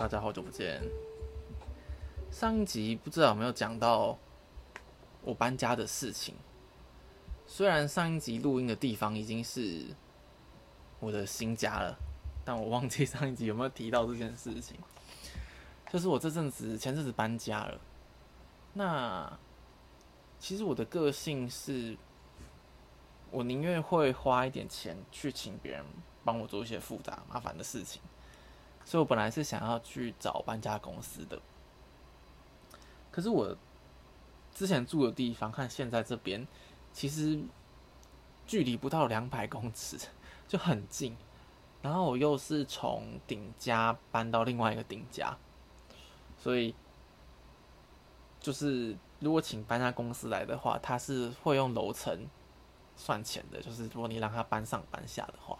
大家好久不见。上一集不知道有没有讲到我搬家的事情？虽然上一集录音的地方已经是我的新家了，但我忘记上一集有没有提到这件事情。就是我这阵子前阵子搬家了。那其实我的个性是，我宁愿会花一点钱去请别人帮我做一些复杂麻烦的事情。所以我本来是想要去找搬家公司的，可是我之前住的地方和现在这边其实距离不到两百公尺，就很近。然后我又是从顶家搬到另外一个顶家，所以就是如果请搬家公司来的话，他是会用楼层算钱的，就是如果你让他搬上搬下的话。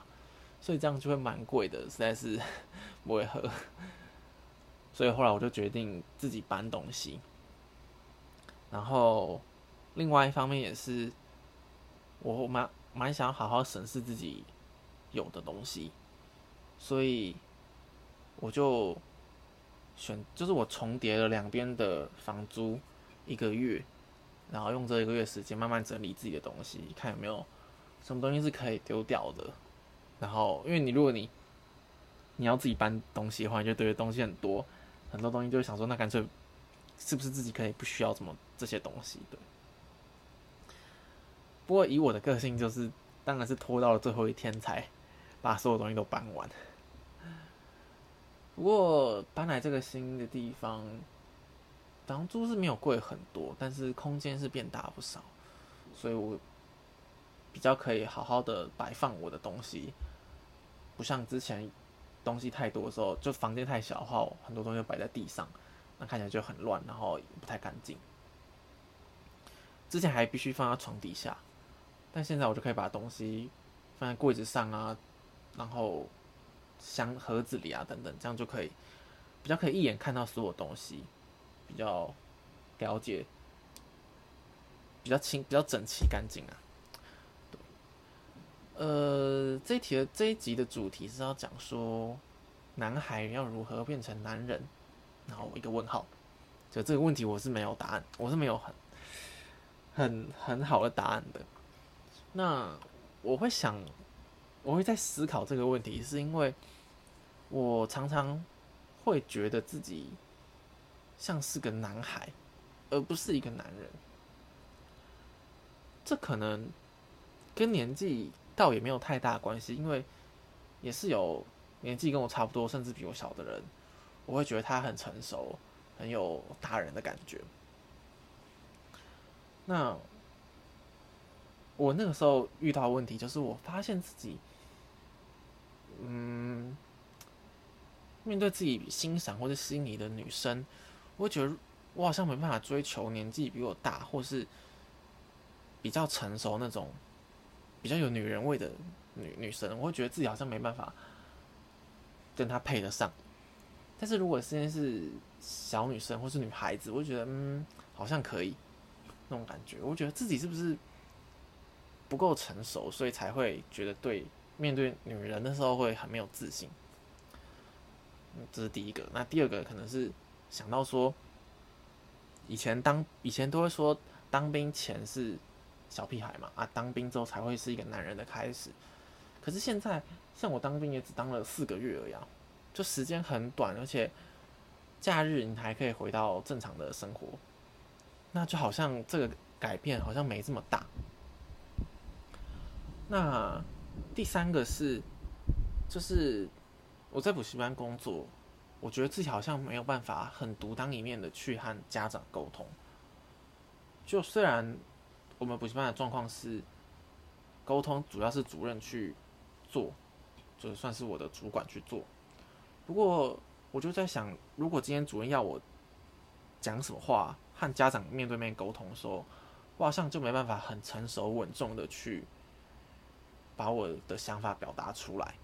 所以这样就会蛮贵的，实在是 不会喝。所以后来我就决定自己搬东西。然后另外一方面也是，我蛮蛮想好好审视自己有的东西，所以我就选，就是我重叠了两边的房租一个月，然后用这一个月时间慢慢整理自己的东西，看有没有什么东西是可以丢掉的。然后，因为你如果你你要自己搬东西的话，你就对东西很多，很多东西就会想说，那干脆是不是自己可以不需要什么这些东西？对。不过以我的个性，就是当然是拖到了最后一天才把所有东西都搬完。不过搬来这个新的地方，房租是没有贵很多，但是空间是变大不少，所以我比较可以好好的摆放我的东西。不像之前东西太多的时候，就房间太小的话，很多东西摆在地上，那看起来就很乱，然后不太干净。之前还必须放在床底下，但现在我就可以把东西放在柜子上啊，然后箱盒子里啊等等，这样就可以比较可以一眼看到所有东西，比较了解，比较清、比较整齐、干净啊。呃，这一题的这一集的主题是要讲说，男孩要如何变成男人，然后一个问号，就这个问题我是没有答案，我是没有很很很好的答案的。那我会想，我会在思考这个问题，是因为我常常会觉得自己像是个男孩，而不是一个男人。这可能跟年纪。倒也没有太大关系，因为也是有年纪跟我差不多，甚至比我小的人，我会觉得他很成熟，很有大人的感觉。那我那个时候遇到问题，就是我发现自己，嗯，面对自己欣赏或者心仪的女生，我会觉得我好像没办法追求年纪比我大，或是比较成熟那种。比较有女人味的女女生，我会觉得自己好像没办法跟她配得上。但是如果现在是小女生或是女孩子，我觉得嗯，好像可以那种感觉。我觉得自己是不是不够成熟，所以才会觉得对面对女人的时候会很没有自信。这是第一个。那第二个可能是想到说，以前当以前都会说当兵前是。小屁孩嘛，啊，当兵之后才会是一个男人的开始。可是现在，像我当兵也只当了四个月而已，就时间很短，而且假日你还可以回到正常的生活，那就好像这个改变好像没这么大。那第三个是，就是我在补习班工作，我觉得自己好像没有办法很独当一面的去和家长沟通，就虽然。我们补习班的状况是，沟通主要是主任去做，就算是我的主管去做。不过我就在想，如果今天主任要我讲什么话，和家长面对面沟通的时候，我好像就没办法很成熟稳重的去把我的想法表达出来。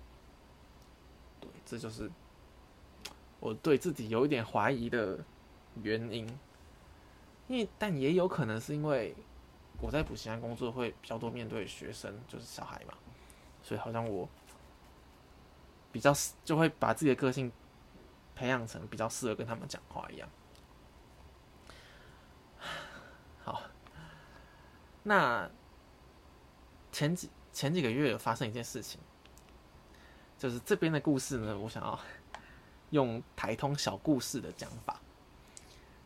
对，这就是 我对自己有一点怀疑的原因。因为，但也有可能是因为。我在补习班工作会比较多面对学生，就是小孩嘛，所以好像我比较就会把自己的个性培养成比较适合跟他们讲话一样。好，那前几前几个月有发生一件事情，就是这边的故事呢，我想要用台通小故事的讲法，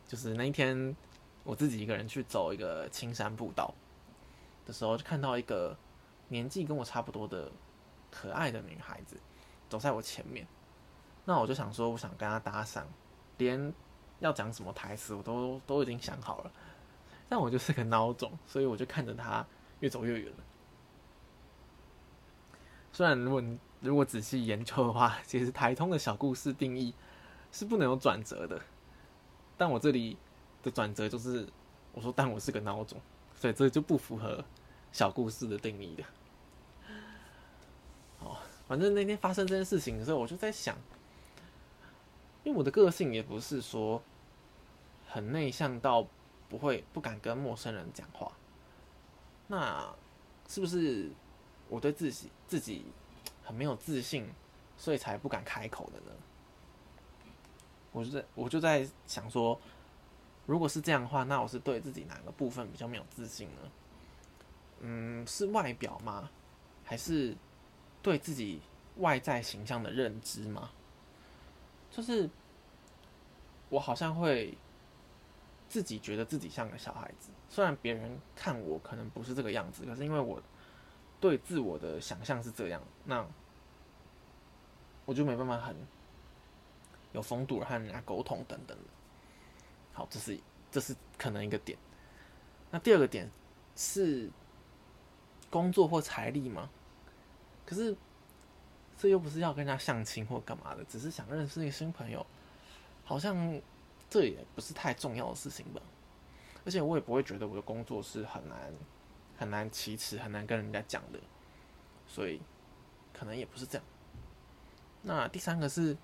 就是那一天我自己一个人去走一个青山步道的时候，就看到一个年纪跟我差不多的可爱的女孩子走在我前面，那我就想说，我想跟她搭讪，连要讲什么台词我都 都已经想好了。但我就是个孬种，所以我就看着她越走越远了。虽然如果你如果仔细研究的话，其实台通的小故事定义是不能有转折的。但我这里的转折就是我说，但我是个孬种，所以这就不符合小故事的定义的。哦，反正那天发生这件事情的时候，我就在想，因为我的个性也不是说很内向到。不会不敢跟陌生人讲话，那是不是我对自己自己很没有自信，所以才不敢开口的呢？我就在我就在想说，如果是这样的话，那我是对自己哪个部分比较没有自信呢？嗯，是外表吗？还是对自己外在形象的认知吗？就是我好像会。自己觉得自己像个小孩子，虽然别人看我可能不是这个样子，可是因为我对自我的想象是这样，那我就没办法很有风度和人家沟通等等。好，这是这是可能一个点。那第二个点是工作或财力吗？可是这又不是要跟人家相亲或干嘛的，只是想认识一个新朋友，好像。这也不是太重要的事情吧，而且我也不会觉得我的工作是很难很难启齿、很难跟人家讲的，所以可能也不是这样。那第三个是，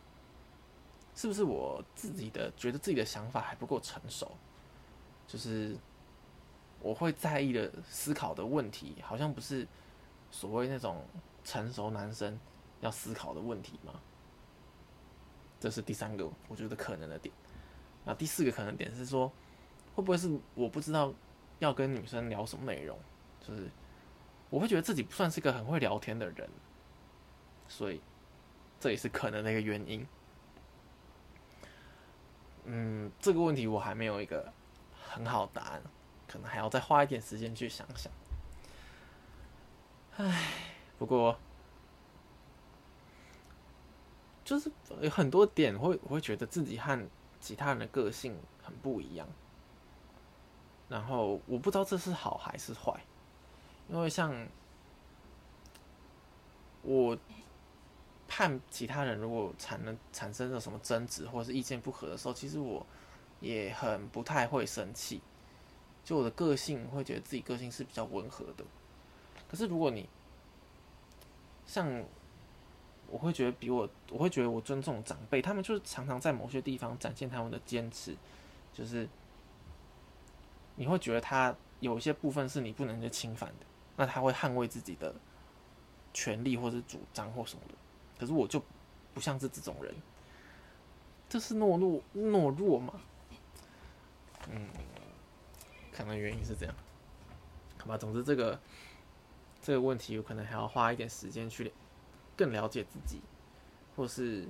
是不是我自己的觉得自己的想法还不够成熟？就是我会在意的思考的问题，好像不是所谓那种成熟男生要思考的问题吗？这是第三个我觉得可能的点。那第四个可能点是说，会不会是我不知道要跟女生聊什么内容？就是我会觉得自己不算是个很会聊天的人，所以这也是可能的一个原因。嗯，这个问题我还没有一个很好答案，可能还要再花一点时间去想想。唉，不过就是有很多点会我会觉得自己和。其他人的个性很不一样，然后我不知道这是好还是坏，因为像我看其他人如果产生产生了什么争执或者是意见不合的时候，其实我也很不太会生气，就我的个性会觉得自己个性是比较温和的，可是如果你像。我会觉得比我，我会觉得我尊重长辈，他们就是常常在某些地方展现他们的坚持，就是你会觉得他有一些部分是你不能去侵犯的，那他会捍卫自己的权利或者主张或什么的。可是我就不像是这种人，这是懦弱懦弱吗？嗯，可能原因是这样，好吧。总之这个这个问题，有可能还要花一点时间去。更了解自己，或是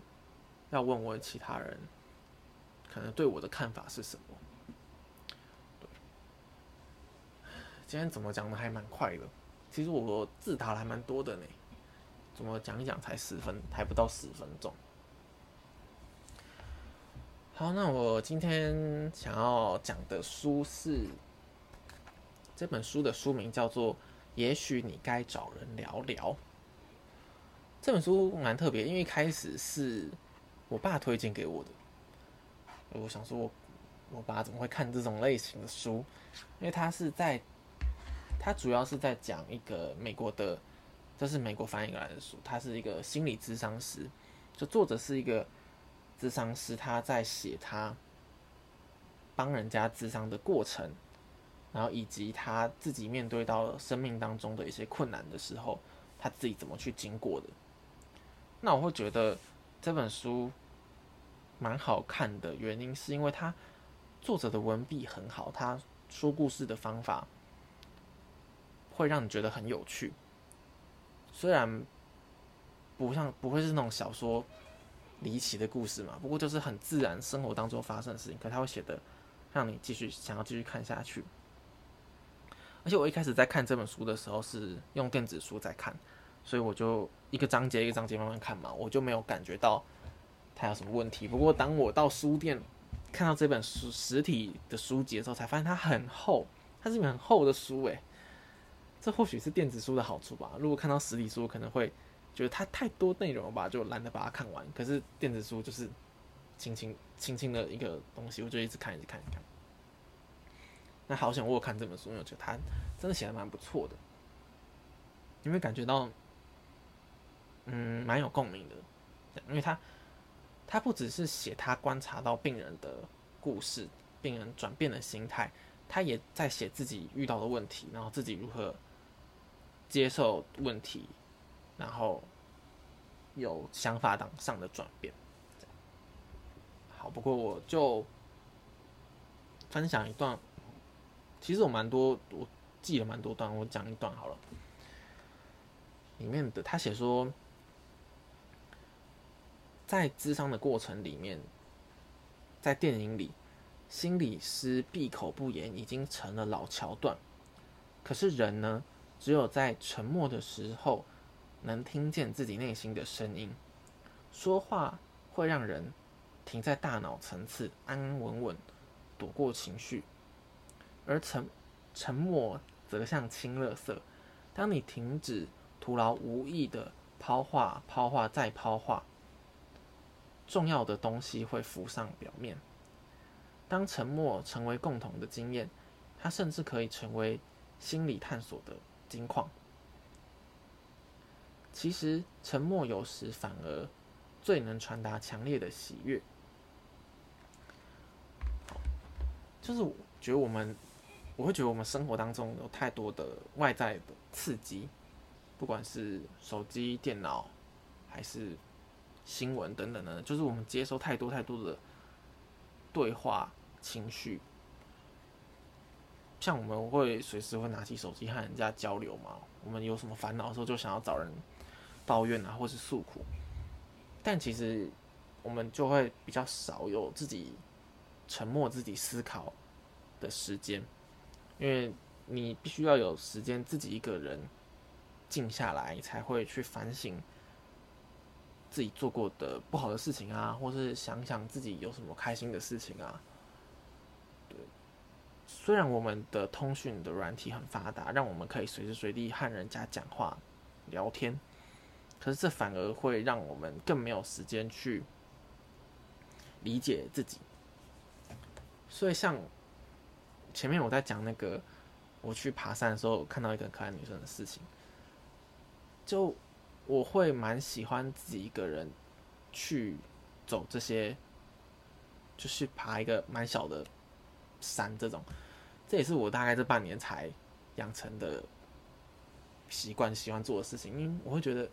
要问问其他人，可能对我的看法是什么？今天怎么讲的还蛮快的，其实我字打还蛮多的呢。怎么讲一讲才十分，还不到十分钟。好，那我今天想要讲的书是这本书的书名叫做《也许你该找人聊聊》。这本书蛮特别，因为一开始是我爸推荐给我的。我想说，我我爸怎么会看这种类型的书？因为他是在，他主要是在讲一个美国的，这是美国翻译过来的书。他是一个心理咨商师，就作者是一个咨商师，他在写他帮人家智商的过程，然后以及他自己面对到生命当中的一些困难的时候，他自己怎么去经过的。那我会觉得这本书蛮好看的原因，是因为它作者的文笔很好，他说故事的方法会让你觉得很有趣。虽然不像不会是那种小说离奇的故事嘛，不过就是很自然生活当中发生的事情，可他会写的让你继续想要继续看下去。而且我一开始在看这本书的时候是用电子书在看，所以我就一个章节一个章节慢慢看嘛，我就没有感觉到它有什么问题。不过当我到书店看到这本书实体的书籍的时候，才发现它很厚，它是一本很厚的书诶。这或许是电子书的好处吧。如果看到实体书，可能会觉得它太多内容了吧，就懒得把它看完。可是电子书就是轻轻轻轻的一个东西，我就一直看，一直看，一看。那好想我看这本书，因为我觉得他真的写的蛮不错的，你会感觉到，嗯，蛮有共鸣的，因为他他不只是写他观察到病人的故事，病人转变的心态，他也在写自己遇到的问题，然后自己如何接受问题，然后有想法上上的转变。好，不过我就分享一段。其实我蛮多，我记了蛮多段，我讲一段好了。里面的他写说，在智商的过程里面，在电影里，心理师闭口不言已经成了老桥段。可是人呢，只有在沉默的时候，能听见自己内心的声音。说话会让人停在大脑层次，安安稳稳躲过情绪。而沉沉默则像清垃圾，当你停止徒劳无益的抛话、抛话再抛话，重要的东西会浮上表面。当沉默成为共同的经验，它甚至可以成为心理探索的金矿。其实，沉默有时反而最能传达强烈的喜悦。就是觉得我们。我会觉得我们生活当中有太多的外在的刺激，不管是手机、电脑，还是新闻等等的，就是我们接收太多太多的对话、情绪。像我们会随时会拿起手机和人家交流嘛，我们有什么烦恼的时候就想要找人抱怨啊，或是诉苦。但其实我们就会比较少有自己沉默、自己思考的时间。因为你必须要有时间自己一个人静下来，才会去反省自己做过的不好的事情啊，或是想想自己有什么开心的事情啊。虽然我们的通讯的软体很发达，让我们可以随时随地和人家讲话聊天，可是这反而会让我们更没有时间去理解自己。所以像。前面我在讲那个我去爬山的时候看到一个可爱女生的事情，就我会蛮喜欢自己一个人去走这些，就是爬一个蛮小的山这种，这也是我大概这半年才养成的习惯，喜欢做的事情。因为我会觉得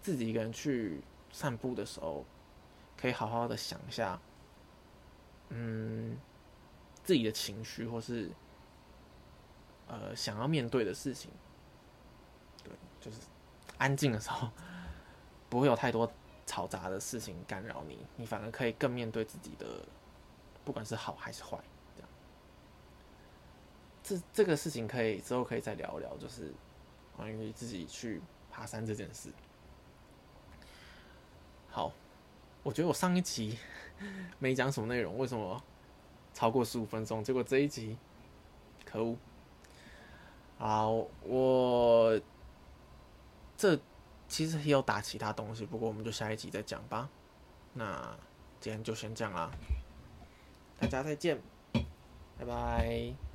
自己一个人去散步的时候，可以好好的想一下，嗯。自己的情绪，或是呃想要面对的事情，对，就是安静的时候，不会有太多嘈杂的事情干扰你，你反而可以更面对自己的，不管是好还是坏，这。这这个事情可以之后可以再聊聊，就是关于自己去爬山这件事。好，我觉得我上一集 没讲什么内容，为什么？超过十五分钟，结果这一集，可恶！好，我这其实也有打其他东西，不过我们就下一集再讲吧。那今天就先这样啦，大家再见，拜拜。